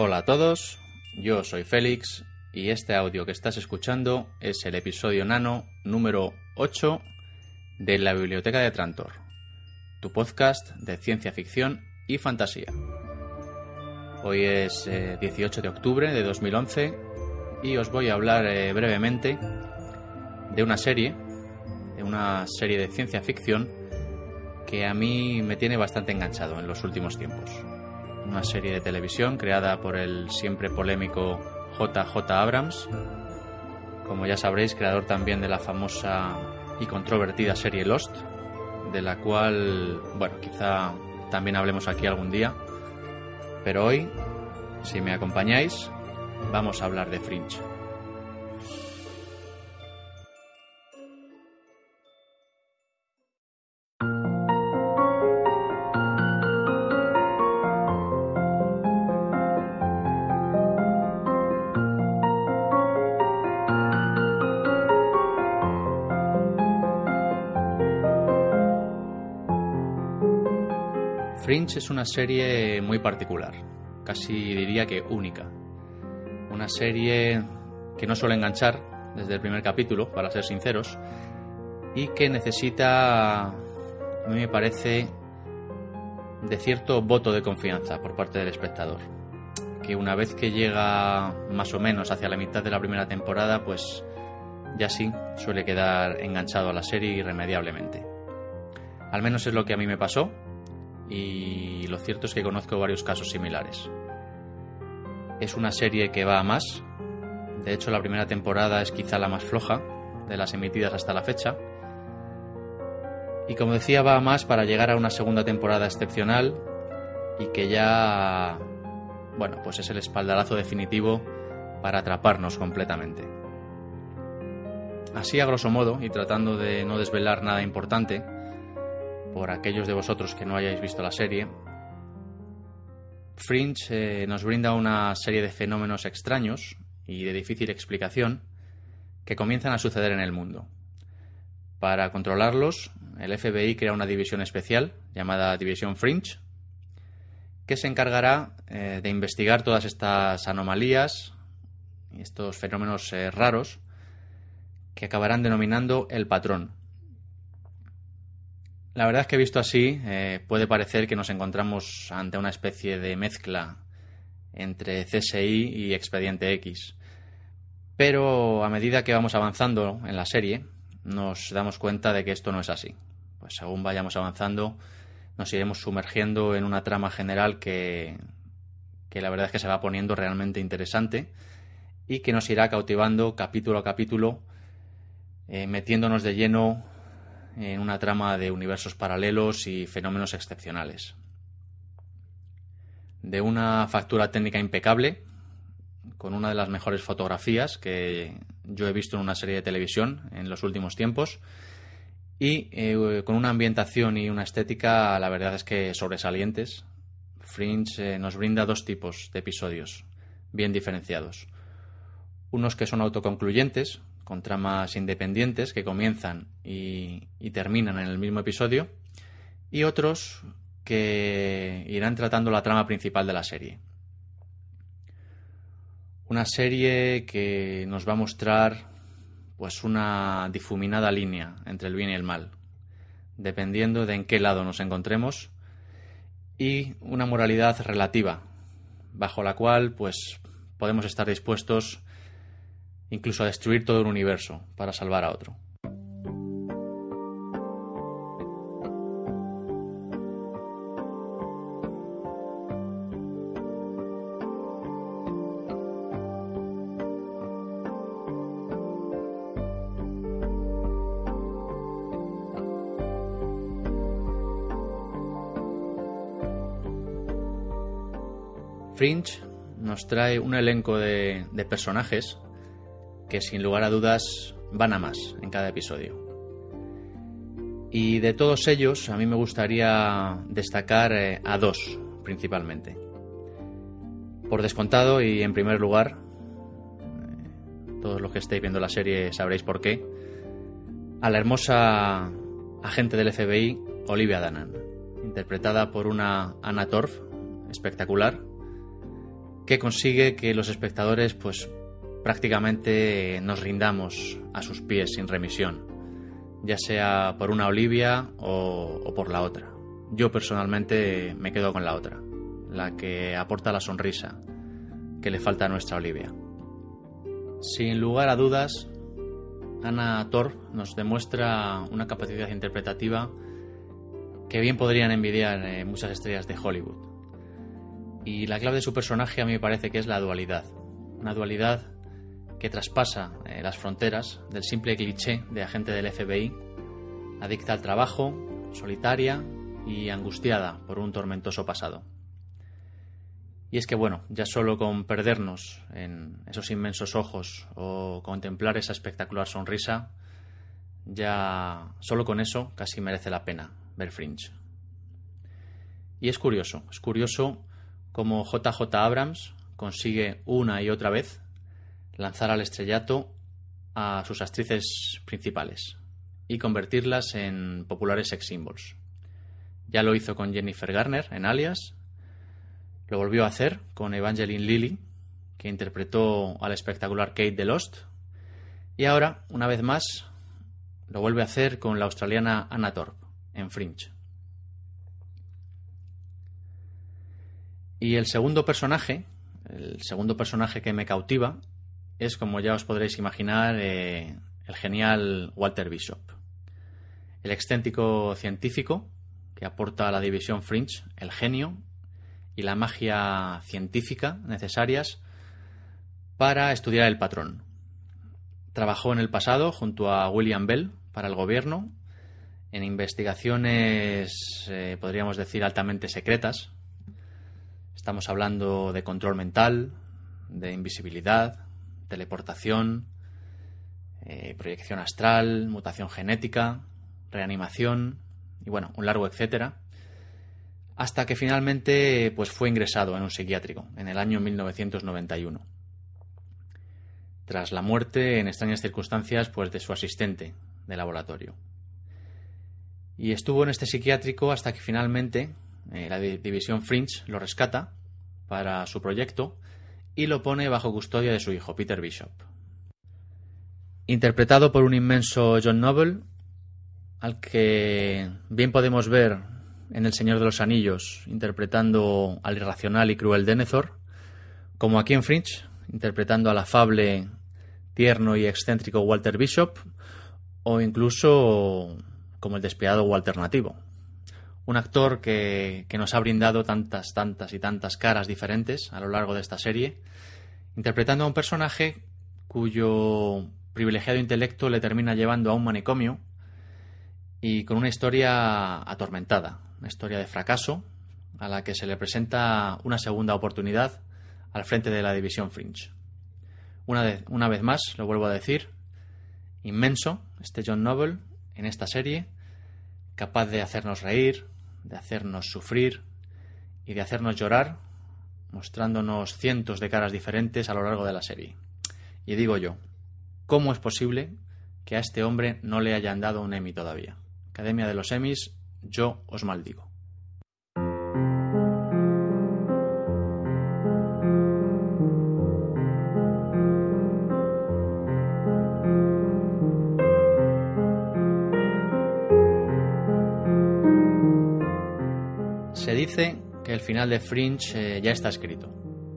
Hola a todos, yo soy Félix y este audio que estás escuchando es el episodio nano número 8 de la Biblioteca de Trantor, tu podcast de ciencia ficción y fantasía. Hoy es 18 eh, de octubre de 2011 y os voy a hablar eh, brevemente de una serie, de una serie de ciencia ficción que a mí me tiene bastante enganchado en los últimos tiempos una serie de televisión creada por el siempre polémico JJ Abrams, como ya sabréis, creador también de la famosa y controvertida serie Lost, de la cual, bueno, quizá también hablemos aquí algún día, pero hoy, si me acompañáis, vamos a hablar de Fringe. Fringe es una serie muy particular, casi diría que única. Una serie que no suele enganchar desde el primer capítulo, para ser sinceros, y que necesita, a mí me parece, de cierto voto de confianza por parte del espectador. Que una vez que llega más o menos hacia la mitad de la primera temporada, pues ya sí suele quedar enganchado a la serie irremediablemente. Al menos es lo que a mí me pasó y lo cierto es que conozco varios casos similares. Es una serie que va a más, de hecho la primera temporada es quizá la más floja de las emitidas hasta la fecha, y como decía va a más para llegar a una segunda temporada excepcional y que ya, bueno, pues es el espaldarazo definitivo para atraparnos completamente. Así a grosso modo, y tratando de no desvelar nada importante, por aquellos de vosotros que no hayáis visto la serie, Fringe eh, nos brinda una serie de fenómenos extraños y de difícil explicación que comienzan a suceder en el mundo. Para controlarlos, el FBI crea una división especial llamada División Fringe, que se encargará eh, de investigar todas estas anomalías y estos fenómenos eh, raros que acabarán denominando el patrón, la verdad es que visto así, eh, puede parecer que nos encontramos ante una especie de mezcla entre CSI y Expediente X. Pero a medida que vamos avanzando en la serie, nos damos cuenta de que esto no es así. Pues según vayamos avanzando, nos iremos sumergiendo en una trama general que, que la verdad es que se va poniendo realmente interesante y que nos irá cautivando capítulo a capítulo, eh, metiéndonos de lleno en una trama de universos paralelos y fenómenos excepcionales. De una factura técnica impecable, con una de las mejores fotografías que yo he visto en una serie de televisión en los últimos tiempos, y eh, con una ambientación y una estética, la verdad es que sobresalientes. Fringe eh, nos brinda dos tipos de episodios bien diferenciados. Unos que son autoconcluyentes, con tramas independientes que comienzan y, terminan en el mismo episodio, y otros que irán tratando la trama principal de la serie. Una serie que nos va a mostrar pues una difuminada línea entre el bien y el mal, dependiendo de en qué lado nos encontremos, y una moralidad relativa, bajo la cual pues podemos estar dispuestos incluso a destruir todo un universo para salvar a otro. Fringe nos trae un elenco de, de personajes que sin lugar a dudas van a más en cada episodio. Y de todos ellos, a mí me gustaría destacar eh, a dos principalmente. Por descontado y en primer lugar, eh, todos los que estéis viendo la serie sabréis por qué, a la hermosa agente del FBI, Olivia Danan, interpretada por una Anna Torf espectacular, que consigue que los espectadores pues prácticamente nos rindamos a sus pies sin remisión, ya sea por una Olivia o, por la otra. Yo personalmente me quedo con la otra, la que aporta la sonrisa que le falta a nuestra Olivia. Sin lugar a dudas, Ana Thor nos demuestra una capacidad interpretativa que bien podrían envidiar eh, muchas estrellas de Hollywood. Y la clave de su personaje a mí me parece que es la dualidad. Una dualidad que traspasa eh, las fronteras del simple cliché de agente del FBI, adicta al trabajo, solitaria y angustiada por un tormentoso pasado. Y es que bueno, ya solo con perdernos en esos inmensos ojos o contemplar esa espectacular sonrisa, ya solo con eso casi merece la pena ver Fringe. Y es curioso, es curioso cómo JJ Abrams consigue una y otra vez lanzar al estrellato a sus actrices principales y convertirlas en populares sex symbols. Ya lo hizo con Jennifer Garner en Alias, lo volvió a hacer con Evangeline Lilly, que interpretó al espectacular Kate de Lost, y ahora, una vez más, lo vuelve a hacer con la australiana Anna Thorpe en Fringe. Y el segundo personaje, el segundo personaje que me cautiva, es, como ya os podréis imaginar, eh, el genial Walter Bishop. El excéntrico científico que aporta a la división Fringe el genio y la magia científica necesarias para estudiar el patrón. Trabajó en el pasado junto a William Bell para el gobierno en investigaciones, eh, podríamos decir, altamente secretas. Estamos hablando de control mental, de invisibilidad, teleportación, eh, proyección astral, mutación genética, reanimación y bueno, un largo etcétera, hasta que finalmente pues fue ingresado en un psiquiátrico en el año 1991. Tras la muerte en extrañas circunstancias pues de su asistente de laboratorio. Y estuvo en este psiquiátrico hasta que finalmente eh, la división Fringe lo rescata para su proyecto y lo pone bajo custodia de su hijo, Peter Bishop. Interpretado por un inmenso John Noble, al que bien podemos ver en El Señor de los Anillos, interpretando al irracional y cruel Denethor, como aquí en Fringe, interpretando al afable, tierno y excéntrico Walter Bishop, o incluso como el despiadado Walter Nativo. Un actor que, que, nos ha brindado tantas, tantas y tantas caras diferentes a lo largo de esta serie interpretando a un personaje cuyo privilegiado intelecto le termina llevando a un manicomio y con una historia atormentada, una historia de fracaso a la que se le presenta una segunda oportunidad al frente de la división Fringe. Una, una vez más, lo vuelvo a decir, inmenso este John Noble en esta serie, capaz de hacernos reír, de hacernos sufrir y de hacernos llorar mostrándonos cientos de caras diferentes a lo largo de la serie. Y digo yo, ¿cómo es posible que a este hombre no le hayan dado un Emmy todavía? Academia de los Emmys, yo os maldigo. Dice que el final de Fringe eh, ya está escrito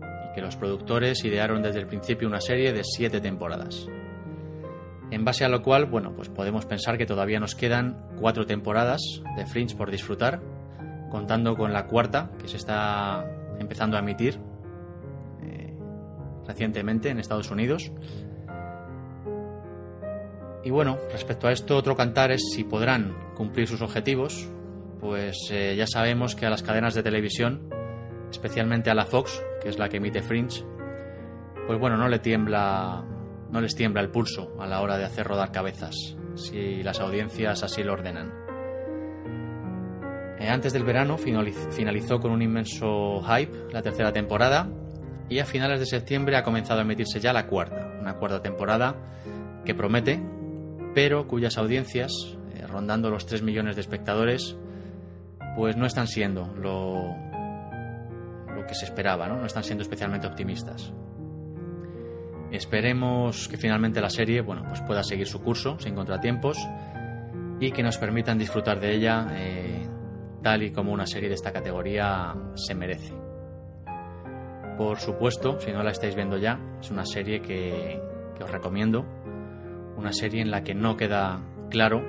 y que los productores idearon desde el principio una serie de siete temporadas. En base a lo cual, bueno, pues podemos pensar que todavía nos quedan cuatro temporadas de Fringe por disfrutar, contando con la cuarta que se está empezando a emitir eh, recientemente en Estados Unidos. Y bueno, respecto a esto, otro cantar es si podrán cumplir sus objetivos, pues eh, ya sabemos que a las cadenas de televisión especialmente a la Fox, que es la que emite Fringe, pues bueno, no le tiembla, no les tiembla el pulso a la hora de hacer rodar cabezas, si las audiencias así lo ordenan. Eh, antes del verano finalizó con un inmenso hype la tercera temporada y a finales de septiembre ha comenzado a emitirse ya la cuarta, una cuarta temporada que promete, pero cuyas audiencias, eh, rondando los 3 millones de espectadores, pues no están siendo lo, lo que se esperaba, ¿no? no están siendo especialmente optimistas. Esperemos que finalmente la serie bueno, pues pueda seguir su curso sin contratiempos y que nos permitan disfrutar de ella eh, tal y como una serie de esta categoría se merece. Por supuesto, si no la estáis viendo ya, es una serie que, os recomiendo, una serie en la que no queda claro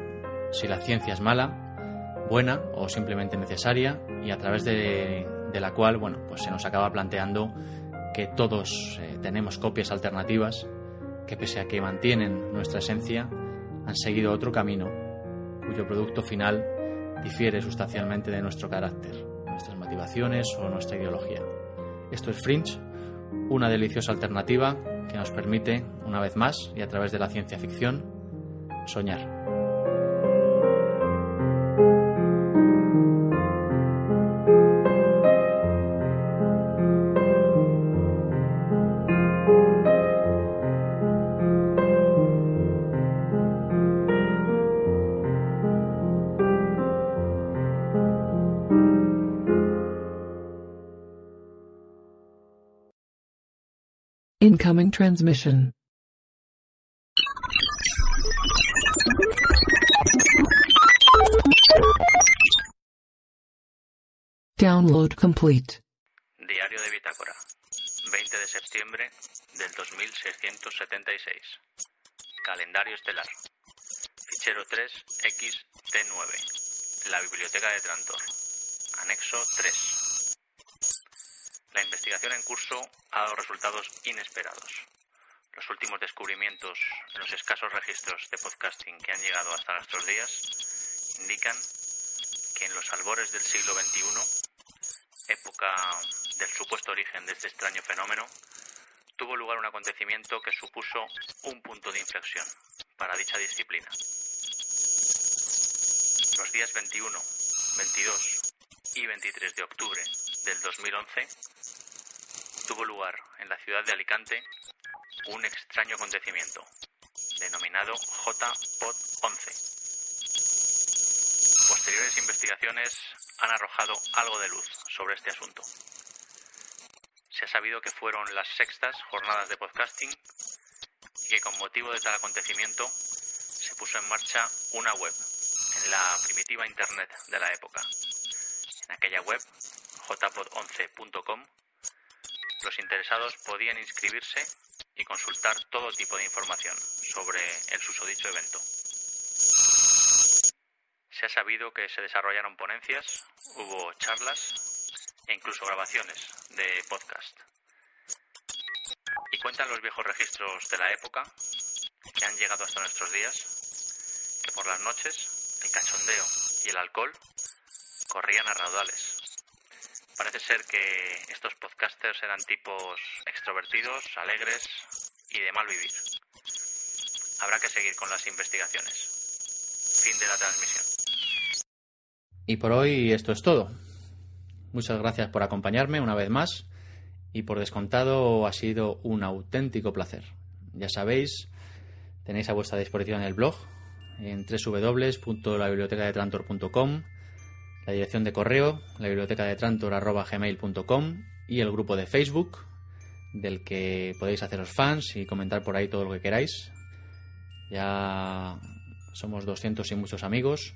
si la ciencia es mala, buena o simplemente necesaria y a través de, la cual bueno, pues se nos acaba planteando que todos eh, tenemos copias alternativas que pese a que mantienen nuestra esencia, han seguido otro camino cuyo producto final difiere sustancialmente de nuestro carácter, nuestras motivaciones o nuestra ideología. Esto es Fringe, una deliciosa alternativa que nos permite, una vez más y a través de la ciencia ficción, soñar. Incoming transmission. Download complete. Diario de Bitácora, 20 de septiembre del 2676. Calendario estelar. Fichero 3XT9. La Biblioteca de Trantor. Anexo 3. La investigación en curso ha dado resultados inesperados. Los últimos descubrimientos en los escasos registros de podcasting que han llegado hasta nuestros días indican que en los albores del siglo XXI, época del supuesto origen de este extraño fenómeno, tuvo lugar un acontecimiento que supuso un punto de inflexión para dicha disciplina. Los días 21, 22 y 23 de octubre del 2011 tuvo lugar en la ciudad de Alicante un extraño acontecimiento, denominado J-Pod 11. Posteriores investigaciones han arrojado algo de luz sobre este asunto. Se ha sabido que fueron las sextas jornadas de podcasting y que con motivo de tal acontecimiento se puso en marcha una web en la primitiva Internet de la época. En aquella web, jpod11.com, los interesados podían inscribirse y consultar todo tipo de información sobre el susodicho evento. Se ha sabido que se desarrollaron ponencias, hubo charlas e incluso grabaciones de podcast. Y cuentan los viejos registros de la época, que han llegado hasta nuestros días, que por las noches el cachondeo y el alcohol corrían a raudales Parece ser que estos podcasters eran tipos extrovertidos, alegres y de mal vivir. Habrá que seguir con las investigaciones. Fin de la transmisión. Y por hoy esto es todo. Muchas gracias por acompañarme una vez más y por descontado ha sido un auténtico placer. Ya sabéis, tenéis a vuestra disposición el blog en www.labibliotecadetrantor.com la dirección de correo, la biblioteca de trantor.gmail.com y el grupo de Facebook, del que podéis haceros fans y comentar por ahí todo lo que queráis. Ya somos 200 y muchos amigos.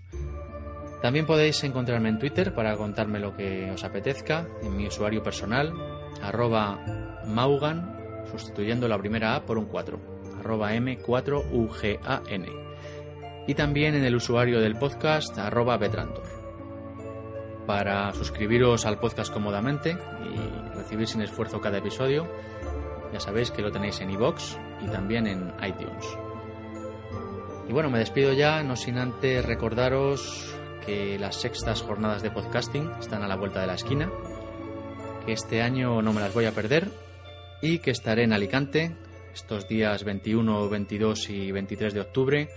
También podéis encontrarme en Twitter para contarme lo que os apetezca, en mi usuario personal, arroba maugan, sustituyendo la primera A por un 4, arroba m4ugan. Y también en el usuario del podcast, arroba betrantor para suscribiros al podcast cómodamente y recibir sin esfuerzo cada episodio. Ya sabéis que lo tenéis en iVoox y también en iTunes. Y bueno, me despido ya, no sin antes recordaros que las sextas jornadas de podcasting están a la vuelta de la esquina. que este año no me las voy a perder y que estaré en Alicante estos días 21, 22 y 23 de octubre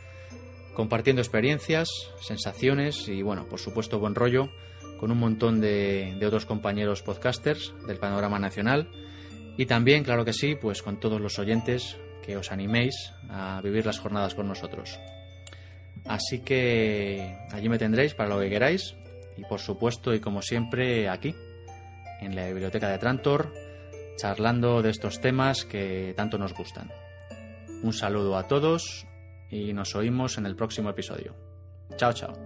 compartiendo experiencias, sensaciones y bueno, por supuesto buen rollo con un montón de, otros compañeros podcasters del panorama nacional y también, claro que sí, pues con todos los oyentes que os animéis a vivir las jornadas con nosotros. Así que allí me tendréis para lo que queráis y por supuesto y como siempre aquí, en la biblioteca de Trantor, charlando de estos temas que tanto nos gustan. Un saludo a todos y nos oímos en el próximo episodio. Chao, chao.